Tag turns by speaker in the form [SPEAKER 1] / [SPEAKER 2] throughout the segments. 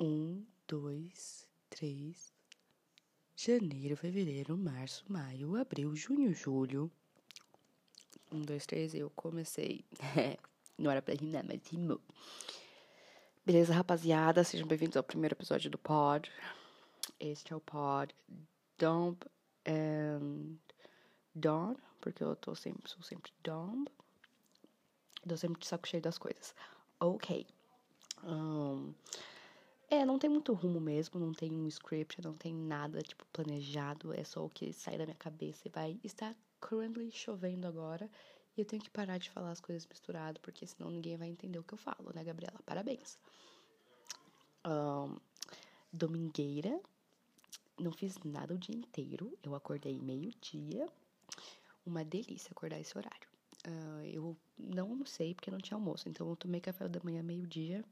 [SPEAKER 1] Um, dois, três. Janeiro, fevereiro, março, maio, abril, junho, julho. Um, dois, três, eu comecei. Não era pra rimar, mas rimou. Beleza, rapaziada? Sejam bem-vindos ao primeiro episódio do Pod. Este é o Pod Dump and Dawn, porque eu tô sempre, sou sempre Dump. Tô sempre de saco cheio das coisas. Ok. Um, é, não tem muito rumo mesmo, não tem um script, não tem nada, tipo, planejado, é só o que sai da minha cabeça e vai estar currently chovendo agora e eu tenho que parar de falar as coisas misturadas, porque senão ninguém vai entender o que eu falo, né, Gabriela? Parabéns. Um, domingueira, não fiz nada o dia inteiro, eu acordei meio-dia, uma delícia acordar esse horário. Uh, eu não almocei porque não tinha almoço, então eu tomei café da manhã meio-dia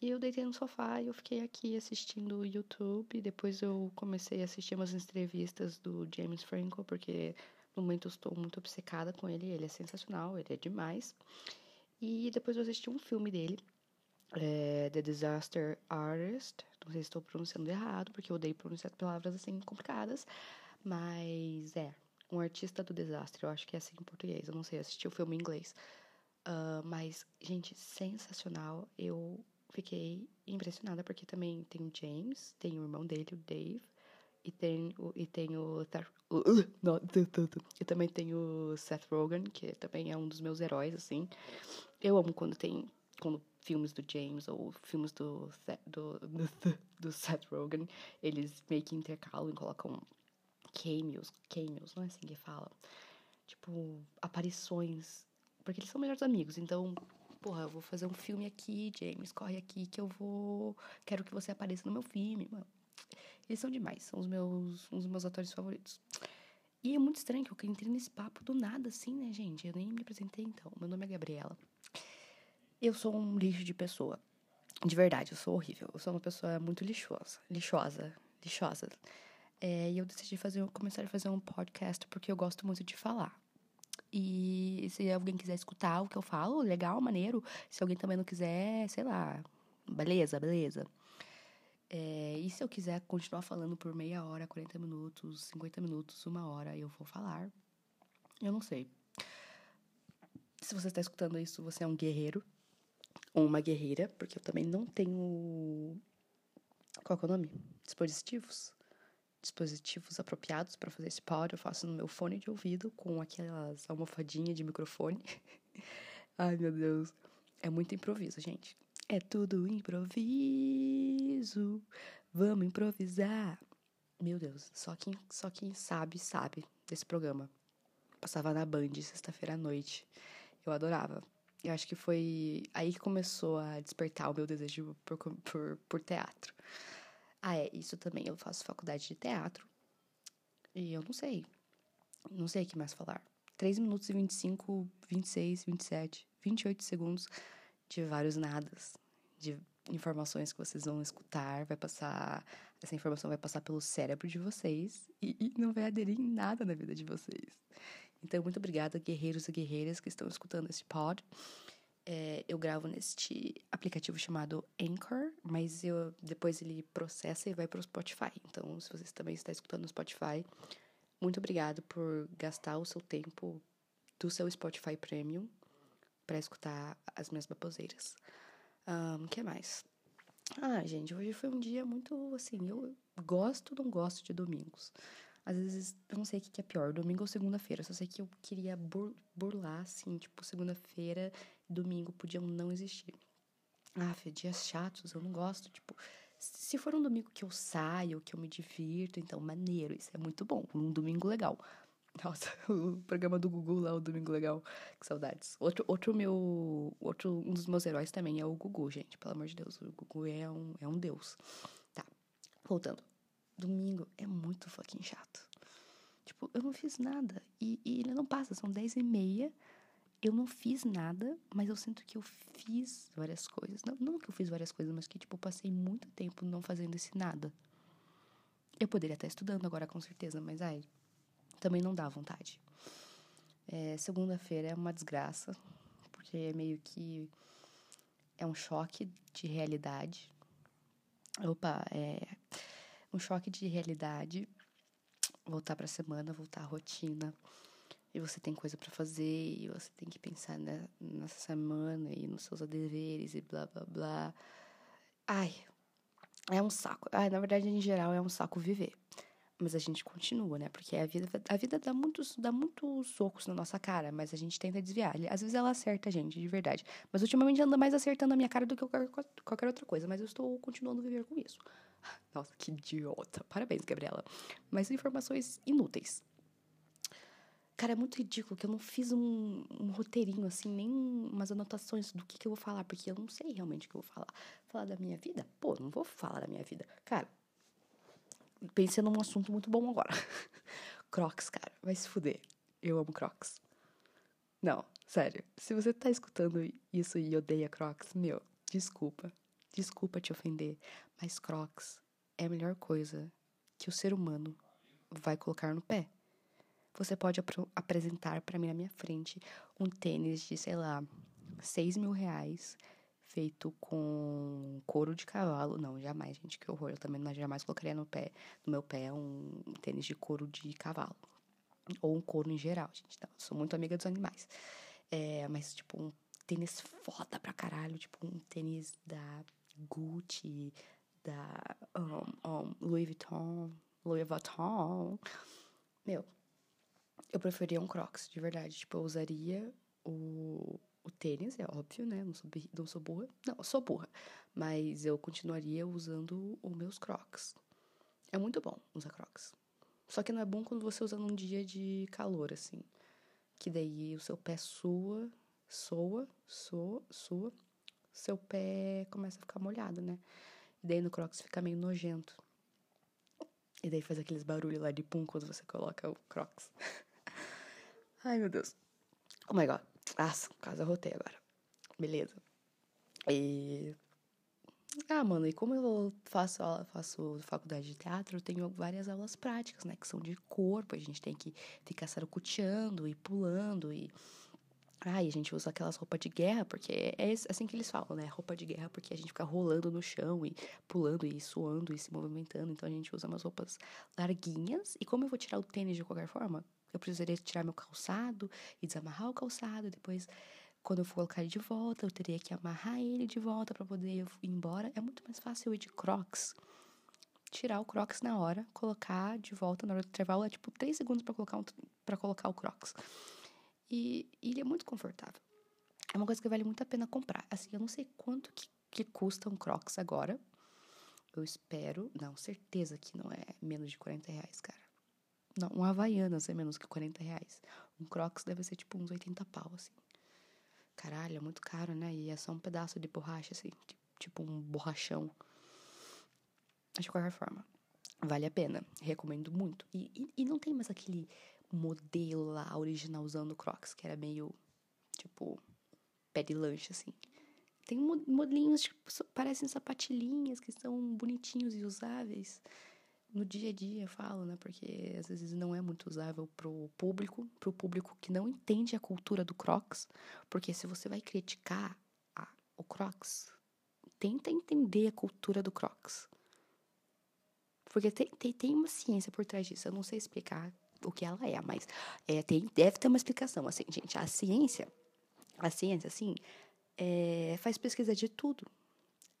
[SPEAKER 1] e eu deitei no sofá e eu fiquei aqui assistindo o YouTube. Depois eu comecei a assistir umas entrevistas do James Franco, porque no momento eu estou muito obcecada com ele. Ele é sensacional, ele é demais. E depois eu assisti um filme dele, é, The Disaster Artist. Não sei se estou pronunciando errado, porque eu odeio pronunciar palavras assim complicadas. Mas é, um artista do desastre. Eu acho que é assim em português. Eu não sei, assisti o filme em inglês. Uh, mas, gente, sensacional. Eu fiquei impressionada porque também tem o James, tem o irmão dele, o Dave, e tem o e tem o, o não, e também tem o Seth Rogen, que também é um dos meus heróis assim. Eu amo quando tem quando filmes do James ou filmes do do, do, do Seth Rogen, eles meio que intercalam e colocam cameos, cameos, não é assim que fala. Tipo, aparições, porque eles são melhores amigos, então porra, eu vou fazer um filme aqui, James, corre aqui que eu vou. Quero que você apareça no meu filme, mano. Eles são demais, são os meus, um meus atores favoritos. E é muito estranho que eu entrei nesse papo do nada, assim, né, gente? Eu nem me apresentei, então. Meu nome é Gabriela. Eu sou um lixo de pessoa. De verdade, eu sou horrível. Eu sou uma pessoa muito lixosa. Lixosa. Lixosa. É, e eu decidi fazer, começar a fazer um podcast porque eu gosto muito de falar. E se alguém quiser escutar o que eu falo, legal, maneiro. Se alguém também não quiser, sei lá, beleza, beleza. É, e se eu quiser continuar falando por meia hora, 40 minutos, 50 minutos, uma hora, eu vou falar. Eu não sei. Se você está escutando isso, você é um guerreiro ou uma guerreira, porque eu também não tenho. Qual é o nome? Dispositivos? Dispositivos apropriados para fazer esse pod. Eu faço no meu fone de ouvido com aquelas almofadinhas de microfone. Ai, meu Deus. É muito improviso, gente. É tudo improviso. Vamos improvisar. Meu Deus, só quem, só quem sabe, sabe desse programa. Passava na Band sexta-feira à noite. Eu adorava. Eu acho que foi aí que começou a despertar o meu desejo por, por, por teatro. Ah, é, isso também. Eu faço faculdade de teatro. E eu não sei. Não sei o que mais falar. 3 minutos e 25, 26, 27, 28 segundos de vários nadas. De informações que vocês vão escutar. Vai passar. Essa informação vai passar pelo cérebro de vocês. E, e não vai aderir em nada na vida de vocês. Então, muito obrigada, guerreiros e guerreiras que estão escutando esse pod. É, eu gravo neste aplicativo chamado Anchor, mas eu, depois ele processa e vai para o Spotify. Então, se você também está escutando no Spotify, muito obrigado por gastar o seu tempo do seu Spotify Premium para escutar as minhas baboseiras. O um, que mais? Ah, gente, hoje foi um dia muito assim. Eu gosto não gosto de domingos. Às vezes, eu não sei o que é pior, domingo ou segunda-feira. Só sei que eu queria burlar, assim, tipo, segunda-feira, domingo podiam não existir. Ah, dias chatos, eu não gosto, tipo... Se for um domingo que eu saio, que eu me divirto, então, maneiro, isso é muito bom. Um domingo legal. Nossa, o programa do Gugu lá, o Domingo Legal. Que saudades. Outro, outro meu. Outro, um dos meus heróis também é o Gugu, gente. Pelo amor de Deus. O Gugu é um, é um deus. Tá. Voltando domingo é muito fucking chato. Tipo, eu não fiz nada. E, e ele não passa, são dez e meia. Eu não fiz nada, mas eu sinto que eu fiz várias coisas. Não, não que eu fiz várias coisas, mas que, tipo, eu passei muito tempo não fazendo esse nada. Eu poderia estar estudando agora, com certeza, mas, ai, também não dá vontade. É, Segunda-feira é uma desgraça, porque é meio que. É um choque de realidade Opa, é um choque de realidade. Voltar pra semana, voltar à rotina. E você tem coisa para fazer, e você tem que pensar na, nessa semana e nos seus deveres e blá blá blá. Ai, é um saco. Ai, na verdade, em geral, é um saco viver. Mas a gente continua, né? Porque a vida, a vida dá muitos, dá muitos socos na nossa cara, mas a gente tenta desviar. Às vezes ela acerta a gente, de verdade. Mas ultimamente anda mais acertando a minha cara do que qualquer, qualquer outra coisa. Mas eu estou continuando a viver com isso. Nossa, que idiota. Parabéns, Gabriela. Mas informações inúteis. Cara, é muito ridículo que eu não fiz um, um roteirinho, assim, nem umas anotações do que, que eu vou falar, porque eu não sei realmente o que eu vou falar. Falar da minha vida? Pô, não vou falar da minha vida. Cara, pensei num assunto muito bom agora. Crocs, cara, vai se fuder. Eu amo Crocs. Não, sério. Se você tá escutando isso e odeia Crocs, meu, desculpa. Desculpa te ofender, mas Crocs é a melhor coisa que o ser humano vai colocar no pé. Você pode ap apresentar para mim na minha frente um tênis de, sei lá, 6 mil reais feito com couro de cavalo. Não, jamais, gente, que horror. Eu também jamais colocaria no pé, no meu pé um tênis de couro de cavalo. Ou um couro em geral, gente. Não, sou muito amiga dos animais. É, mas, tipo, um tênis foda pra caralho. Tipo, um tênis da Gucci, da um, um, Louis Vuitton, Louis Vuitton. Meu, eu preferia um Crocs, de verdade. Tipo, eu usaria o, o tênis, é óbvio, né? Não sou, não sou burra. Não, sou burra. Mas eu continuaria usando os meus crocs. É muito bom usar crocs. Só que não é bom quando você usa num dia de calor, assim. Que daí o seu pé sua, soa, soa, sua. Seu pé começa a ficar molhado, né? E daí no crocs fica meio nojento. E daí faz aqueles barulhos lá de pum quando você coloca o crocs. Ai, meu Deus. Oh my god. Nossa, quase arrotei agora. Beleza. E. Ah, mano, e como eu faço, faço faculdade de teatro, eu tenho várias aulas práticas, né? Que são de corpo, a gente tem que ficar sarucuteando e pulando e. Ai, a gente usa aquelas roupas de guerra, porque é assim que eles falam, né? Roupa de guerra, porque a gente fica rolando no chão e pulando e suando e se movimentando. Então a gente usa umas roupas larguinhas. E como eu vou tirar o tênis de qualquer forma, eu precisaria tirar meu calçado e desamarrar o calçado. Depois, quando eu for colocar ele de volta, eu teria que amarrar ele de volta para poder ir embora. É muito mais fácil eu ir de crocs. Tirar o crocs na hora, colocar de volta na hora do intervalo. É tipo 3 segundos para colocar, um, colocar o crocs. E, e ele é muito confortável. É uma coisa que vale muito a pena comprar. Assim, eu não sei quanto que, que custa um crocs agora. Eu espero, não, certeza que não é menos de 40 reais, cara. Não, um Havaianas é menos que 40 reais. Um Crocs deve ser tipo uns 80 pau, assim. Caralho, é muito caro, né? E é só um pedaço de borracha, assim. Tipo um borrachão. Mas de qualquer forma, vale a pena. Recomendo muito. E, e, e não tem mais aquele modelo lá originalzão do Crocs, que era meio, tipo, pé de lanche, assim. Tem modelinhos, tipo, parecem sapatilhinhas que são bonitinhos e usáveis no dia a dia, eu falo, né? Porque às vezes não é muito usável pro público, pro público que não entende a cultura do Crocs. Porque se você vai criticar a, o Crocs, tenta entender a cultura do Crocs. Porque tem, tem, tem uma ciência por trás disso. Eu não sei explicar o que ela é, mas é, tem, deve ter uma explicação. Assim, gente, a ciência, a ciência, assim, é, faz pesquisa de tudo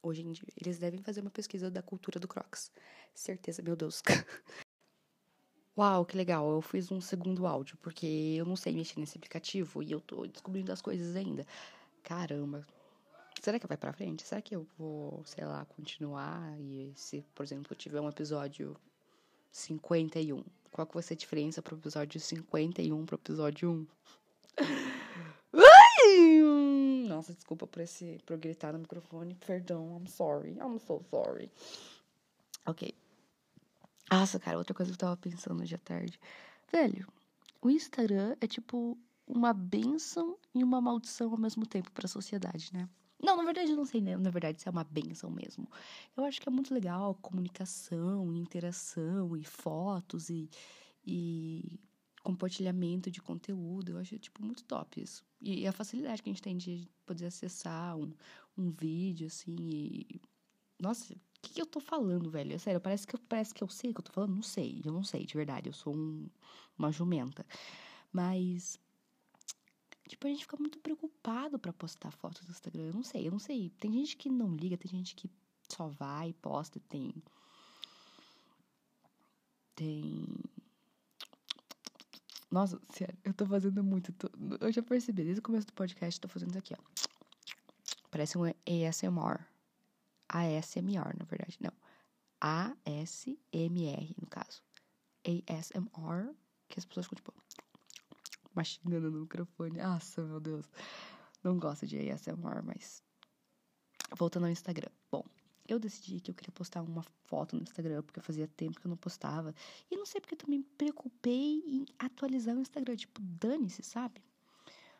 [SPEAKER 1] hoje em dia. Eles devem fazer uma pesquisa da cultura do Crocs. Certeza, meu Deus. Uau, que legal. Eu fiz um segundo áudio, porque eu não sei mexer nesse aplicativo e eu tô descobrindo as coisas ainda. Caramba. Será que vai pra frente? Será que eu vou, sei lá, continuar? E se, por exemplo, tiver um episódio 51, qual que vai ser a diferença pro episódio 51 pro episódio 1? Nossa, desculpa por esse por gritar no microfone. Perdão, I'm sorry. I'm so sorry. Ok. Nossa, cara, outra coisa que eu tava pensando hoje à tarde. Velho, o Instagram é tipo uma benção e uma maldição ao mesmo tempo para a sociedade, né? Não, na verdade eu não sei, né? Na verdade, se é uma benção mesmo. Eu acho que é muito legal comunicação, interação e fotos e, e compartilhamento de conteúdo. Eu acho, tipo, muito top isso. E, a facilidade que a gente tem de poder acessar um, um vídeo, assim, e... Nossa, O que, que eu tô falando, velho? Sério, parece que, parece que eu sei o que eu tô falando. Não sei, eu não sei, de verdade. Eu sou um, uma jumenta. Mas. Tipo, a gente fica muito preocupado para postar fotos no Instagram. Eu não sei, eu não sei. Tem gente que não liga, tem gente que só vai, posta, tem. Tem. Nossa, sério, eu tô fazendo muito. Tô... Eu já percebi, desde o começo do podcast, tô fazendo isso aqui, ó. Parece um ASMR. ASMR, na verdade. Não. ASMR, no caso. ASMR, que as pessoas ficam, tipo, mastigando no microfone. Nossa, meu Deus. Não gosto de ASMR, mas. Voltando ao Instagram. Bom, eu decidi que eu queria postar uma foto no Instagram, porque fazia tempo que eu não postava. E não sei porque eu também me preocupei em atualizar o Instagram. Tipo, dane-se, sabe?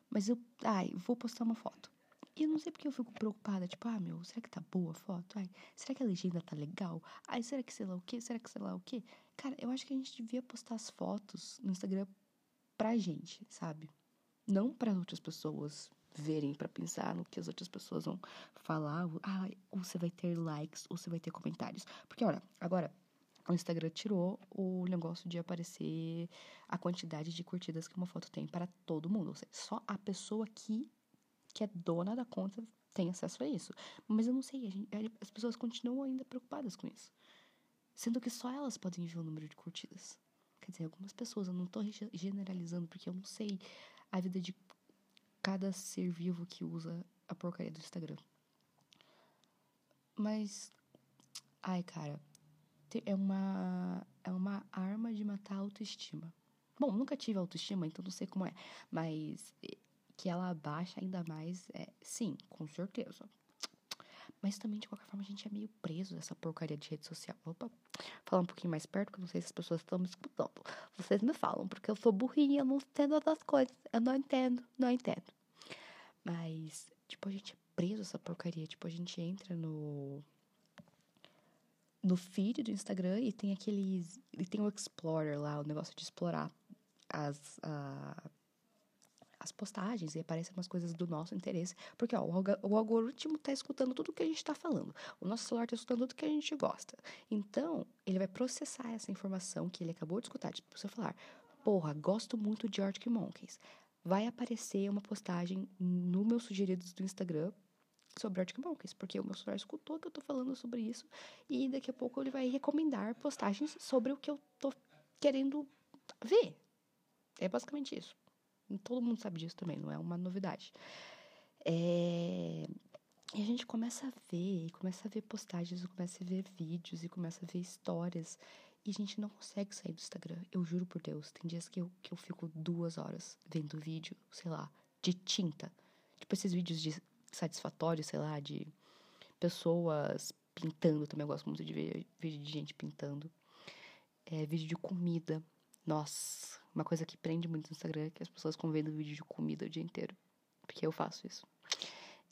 [SPEAKER 1] Mas eu, ai, vou postar uma foto. E eu não sei porque eu fico preocupada, tipo, ah, meu, será que tá boa a foto? Ai, será que a legenda tá legal? Ai, será que sei lá o quê? Será que sei lá o quê? Cara, eu acho que a gente devia postar as fotos no Instagram pra gente, sabe? Não para outras pessoas verem, para pensar no que as outras pessoas vão falar. Ah, ou você vai ter likes, ou você vai ter comentários. Porque, olha, agora o Instagram tirou o negócio de aparecer a quantidade de curtidas que uma foto tem para todo mundo. Ou seja, só a pessoa que que é dona da conta tem acesso a isso. Mas eu não sei, gente, as pessoas continuam ainda preocupadas com isso. Sendo que só elas podem ver o número de curtidas. Quer dizer, algumas pessoas, eu não tô generalizando, porque eu não sei a vida de cada ser vivo que usa a porcaria do Instagram. Mas, ai, cara, é uma, é uma arma de matar a autoestima. Bom, nunca tive autoestima, então não sei como é. Mas que ela abaixa ainda mais, é, sim, com certeza. Mas também, de qualquer forma, a gente é meio preso nessa porcaria de rede social. Opa, falar um pouquinho mais perto, que eu não sei se as pessoas estão me escutando. Vocês me falam, porque eu sou burrinha, eu não entendo outras coisas. Eu não entendo, não entendo. Mas, tipo, a gente é preso essa porcaria. Tipo, a gente entra no. No feed do Instagram e tem aqueles. E tem o Explorer lá, o negócio de explorar as. Uh, as postagens e aparecem umas coisas do nosso interesse. Porque, ó, o algoritmo tá escutando tudo que a gente tá falando. O nosso celular tá escutando tudo que a gente gosta. Então, ele vai processar essa informação que ele acabou de escutar. Tipo, você falar, porra, gosto muito de Arctic Monkeys. Vai aparecer uma postagem no meu sugeridos do Instagram sobre Arctic Monkeys, porque o meu celular escutou que eu tô falando sobre isso e daqui a pouco ele vai recomendar postagens sobre o que eu tô querendo ver. É basicamente isso. Todo mundo sabe disso também, não é uma novidade. É... E a gente começa a ver, e começa a ver postagens, e começa a ver vídeos, e começa a ver histórias. E a gente não consegue sair do Instagram. Eu juro por Deus. Tem dias que eu, que eu fico duas horas vendo vídeo, sei lá, de tinta. Tipo esses vídeos de satisfatório, sei lá, de pessoas pintando. Também eu gosto muito de ver vídeo de gente pintando. É, vídeo de comida. Nossa, uma coisa que prende muito no Instagram é que as pessoas vendo vídeo de comida o dia inteiro. Porque eu faço isso.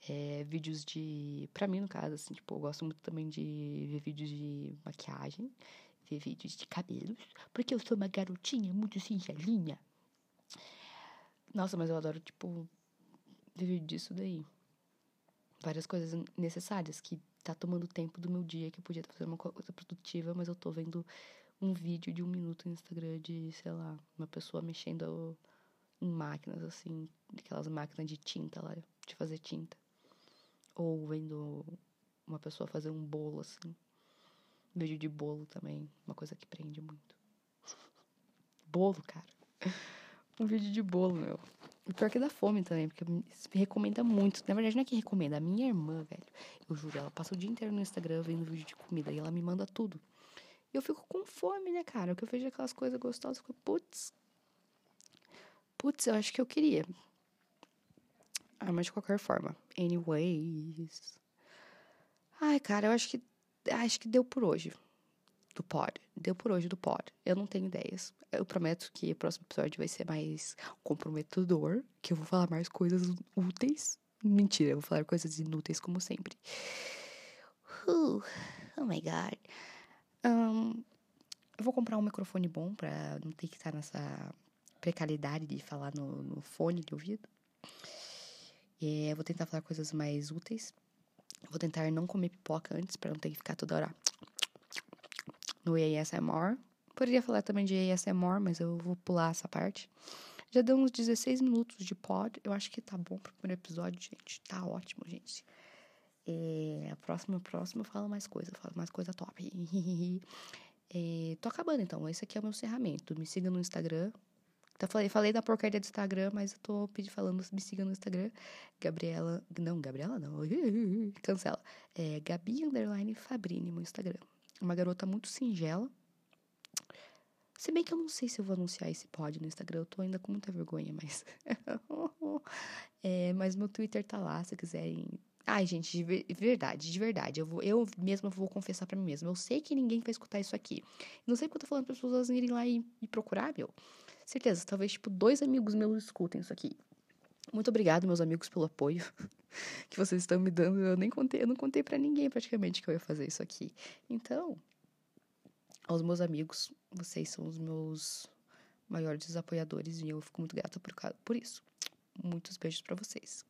[SPEAKER 1] É, vídeos de. Pra mim, no caso, assim, tipo, eu gosto muito também de ver vídeos de maquiagem, ver vídeos de cabelos, porque eu sou uma garotinha muito singelinha. Nossa, mas eu adoro, tipo, ver vídeo disso daí. Várias coisas necessárias que tá tomando tempo do meu dia, que eu podia estar fazendo uma coisa produtiva, mas eu tô vendo um vídeo de um minuto no Instagram de, sei lá, uma pessoa mexendo em máquinas, assim, aquelas máquinas de tinta lá, de fazer tinta. Ou vendo uma pessoa fazer um bolo, assim. Vídeo de bolo também, uma coisa que prende muito. bolo, cara. Um vídeo de bolo, meu. O pior que dá fome também, porque me recomenda muito. Na verdade, não é que recomenda, a minha irmã, velho. Eu juro, ela passa o dia inteiro no Instagram vendo vídeo de comida e ela me manda tudo. Eu fico com fome, né, cara? Que eu vejo aquelas coisas gostosas, eu fico, putz. Putz, eu acho que eu queria. Ah, mas de qualquer forma. Anyways. Ai, cara, eu acho que. Acho que deu por hoje. Do pod. Deu por hoje do pod. Eu não tenho ideias. Eu prometo que o próximo episódio vai ser mais comprometedor. Que eu vou falar mais coisas úteis. Mentira, eu vou falar coisas inúteis como sempre. Uh, oh my god. Vou comprar um microfone bom pra não ter que estar nessa precariedade de falar no, no fone de ouvido. Eu vou tentar falar coisas mais úteis. Vou tentar não comer pipoca antes para não ter que ficar toda hora no ASMR. Poderia falar também de ASMR, mas eu vou pular essa parte. Já deu uns 16 minutos de pod. Eu acho que tá bom pro primeiro episódio, gente. Tá ótimo, gente. É, próximo, próximo eu falo mais coisa, eu falo mais coisa top. é, tô acabando então. Esse aqui é o meu encerramento. Me siga no Instagram. Tá, falei, falei da porcaria do Instagram, mas eu tô pedindo falando, me siga no Instagram. Gabriela. Não, Gabriela não. Cancela. É Gabi Underline Fabrini, meu Instagram. Uma garota muito singela. Se bem que eu não sei se eu vou anunciar esse pod no Instagram, eu tô ainda com muita vergonha, mas. é, mas meu Twitter tá lá, se quiserem Ai, gente, de verdade, de verdade. Eu, vou, eu mesma vou confessar para mim mesma. Eu sei que ninguém vai escutar isso aqui. Não sei porque eu tô falando para as pessoas irem lá e, e procurar, meu. Certeza, talvez, tipo, dois amigos meus escutem isso aqui. Muito obrigado, meus amigos, pelo apoio que vocês estão me dando. Eu nem contei, eu não contei para ninguém praticamente que eu ia fazer isso aqui. Então, aos meus amigos, vocês são os meus maiores apoiadores e eu fico muito grata por, por isso. Muitos beijos para vocês.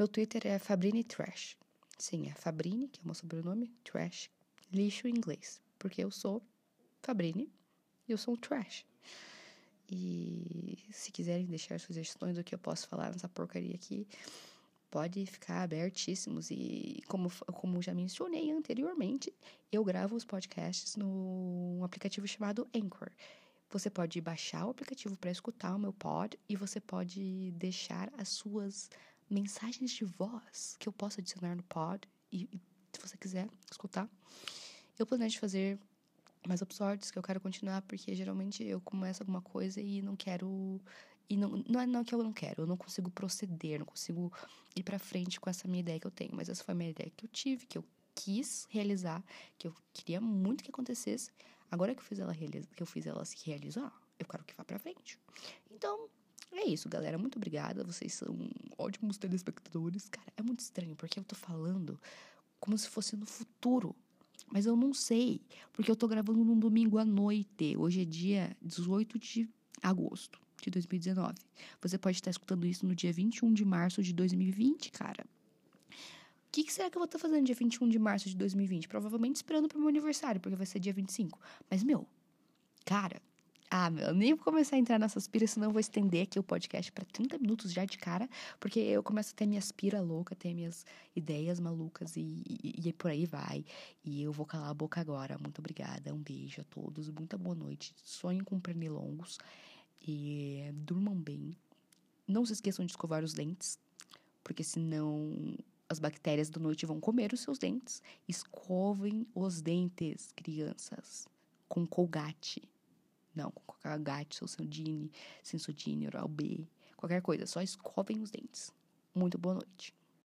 [SPEAKER 1] Meu Twitter é Fabrini Trash. Sim, é Fabrini, que é o meu sobrenome, Trash, lixo em inglês. Porque eu sou Fabrini e eu sou um trash. E se quiserem deixar sugestões do que eu posso falar nessa porcaria aqui, pode ficar abertíssimos. E como, como já mencionei anteriormente, eu gravo os podcasts no aplicativo chamado Anchor. Você pode baixar o aplicativo para escutar o meu pod e você pode deixar as suas mensagens de voz que eu posso adicionar no pod e, e se você quiser escutar. Eu planejo fazer mais episódios que eu quero continuar porque geralmente eu começo alguma coisa e não quero e não, não é não que eu não quero, eu não consigo proceder, não consigo ir para frente com essa minha ideia que eu tenho, mas essa foi a minha ideia que eu tive, que eu quis realizar, que eu queria muito que acontecesse. Agora que eu fiz ela que eu fiz ela se realizar, eu quero que vá para frente. Então, é isso, galera. Muito obrigada. Vocês são ótimos telespectadores. Cara, é muito estranho porque eu tô falando como se fosse no futuro. Mas eu não sei, porque eu tô gravando num domingo à noite. Hoje é dia 18 de agosto de 2019. Você pode estar escutando isso no dia 21 de março de 2020, cara. O que, que, será que eu vou estar fazendo dia 21 de março de 2020? Provavelmente esperando pro meu aniversário, porque vai ser dia 25. Mas, meu, cara, ah, meu, nem vou começar a entrar nessas piras, senão eu vou estender aqui o podcast para 30 minutos já de cara, porque eu começo a ter minhas piras loucas, ter minhas ideias malucas e, e, e, por aí vai. E eu vou calar a boca agora. Muito obrigada, um beijo a todos, muita boa noite. Sonhem com pernilongos e durmam bem. Não se esqueçam de escovar os dentes, porque senão as bactérias da noite vão comer os seus dentes. Escovem os dentes, crianças, com colgate. Não, com Coca-Gat, Sensodine, Sensodine, Oral B, qualquer coisa. Só escovem os dentes. Muito boa noite.